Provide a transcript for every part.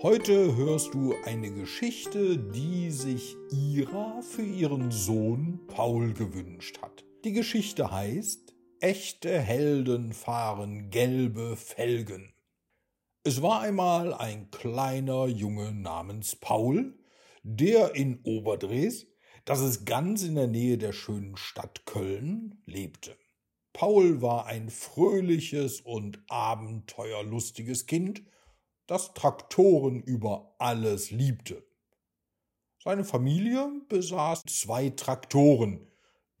Heute hörst du eine Geschichte, die sich Ira für ihren Sohn Paul gewünscht hat. Die Geschichte heißt Echte Helden fahren gelbe Felgen. Es war einmal ein kleiner Junge namens Paul, der in Oberdres, das ist ganz in der Nähe der schönen Stadt Köln, lebte. Paul war ein fröhliches und abenteuerlustiges Kind, das Traktoren über alles liebte. Seine Familie besaß zwei Traktoren,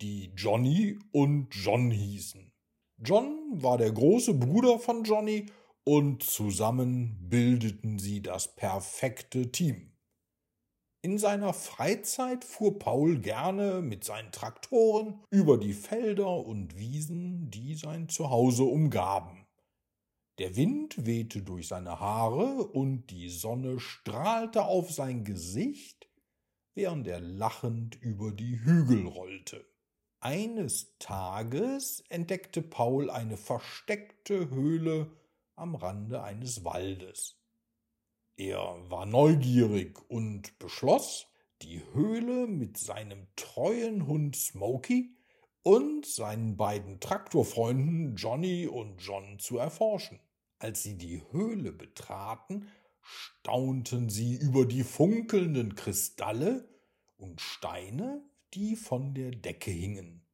die Johnny und John hießen. John war der große Bruder von Johnny und zusammen bildeten sie das perfekte Team. In seiner Freizeit fuhr Paul gerne mit seinen Traktoren über die Felder und Wiesen, die sein Zuhause umgaben. Der Wind wehte durch seine Haare und die Sonne strahlte auf sein Gesicht, während er lachend über die Hügel rollte. Eines Tages entdeckte Paul eine versteckte Höhle am Rande eines Waldes. Er war neugierig und beschloss, die Höhle mit seinem treuen Hund Smokey und seinen beiden Traktorfreunden Johnny und John zu erforschen. Als sie die Höhle betraten, staunten sie über die funkelnden Kristalle und Steine, die von der Decke hingen.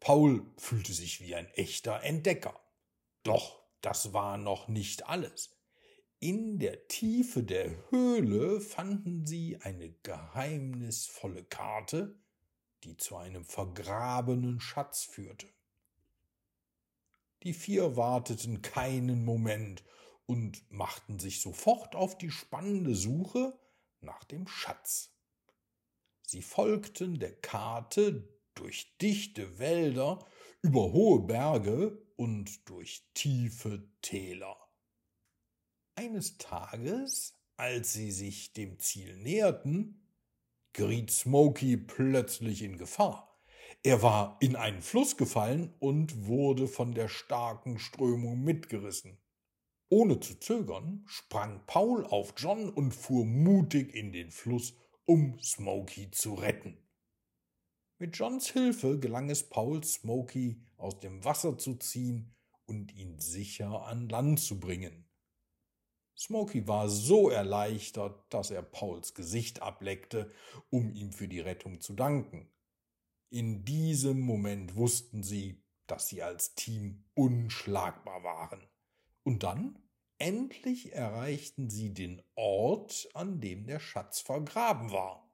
Paul fühlte sich wie ein echter Entdecker. Doch das war noch nicht alles. In der Tiefe der Höhle fanden sie eine geheimnisvolle Karte, die zu einem vergrabenen Schatz führte. Die vier warteten keinen Moment und machten sich sofort auf die spannende Suche nach dem Schatz. Sie folgten der Karte durch dichte Wälder, über hohe Berge und durch tiefe Täler. Eines Tages, als sie sich dem Ziel näherten, geriet Smokey plötzlich in Gefahr. Er war in einen Fluss gefallen und wurde von der starken Strömung mitgerissen. Ohne zu zögern sprang Paul auf John und fuhr mutig in den Fluss, um Smokey zu retten. Mit Johns Hilfe gelang es Paul, Smokey aus dem Wasser zu ziehen und ihn sicher an Land zu bringen. Smokey war so erleichtert, dass er Pauls Gesicht ableckte, um ihm für die Rettung zu danken. In diesem Moment wussten sie, dass sie als Team unschlagbar waren. Und dann, endlich erreichten sie den Ort, an dem der Schatz vergraben war.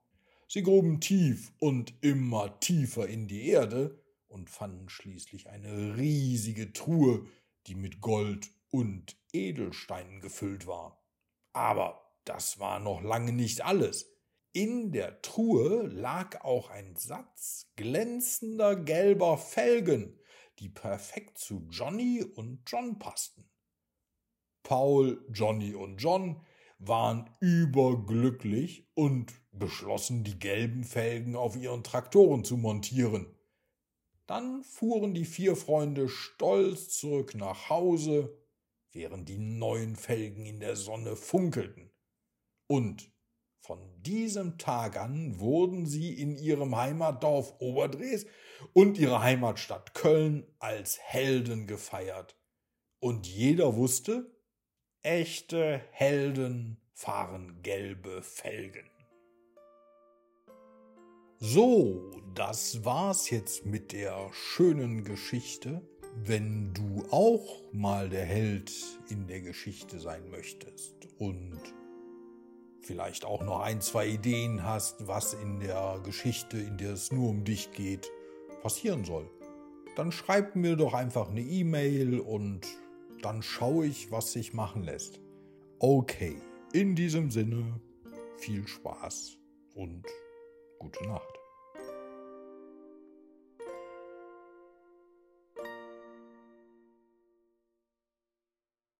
Sie gruben tief und immer tiefer in die Erde und fanden schließlich eine riesige Truhe, die mit Gold und Edelsteinen gefüllt war. Aber das war noch lange nicht alles. In der Truhe lag auch ein Satz glänzender gelber Felgen, die perfekt zu Johnny und John passten. Paul, Johnny und John waren überglücklich und beschlossen, die gelben Felgen auf ihren Traktoren zu montieren. Dann fuhren die vier Freunde stolz zurück nach Hause, während die neuen Felgen in der Sonne funkelten. Und von diesem Tag an wurden sie in ihrem Heimatdorf Oberdres und ihrer Heimatstadt Köln als Helden gefeiert. Und jeder wusste, echte Helden fahren gelbe Felgen. So, das war's jetzt mit der schönen Geschichte. Wenn du auch mal der Held in der Geschichte sein möchtest und vielleicht auch noch ein, zwei Ideen hast, was in der Geschichte, in der es nur um dich geht, passieren soll, dann schreib mir doch einfach eine E-Mail und dann schaue ich, was sich machen lässt. Okay, in diesem Sinne, viel Spaß und gute Nacht.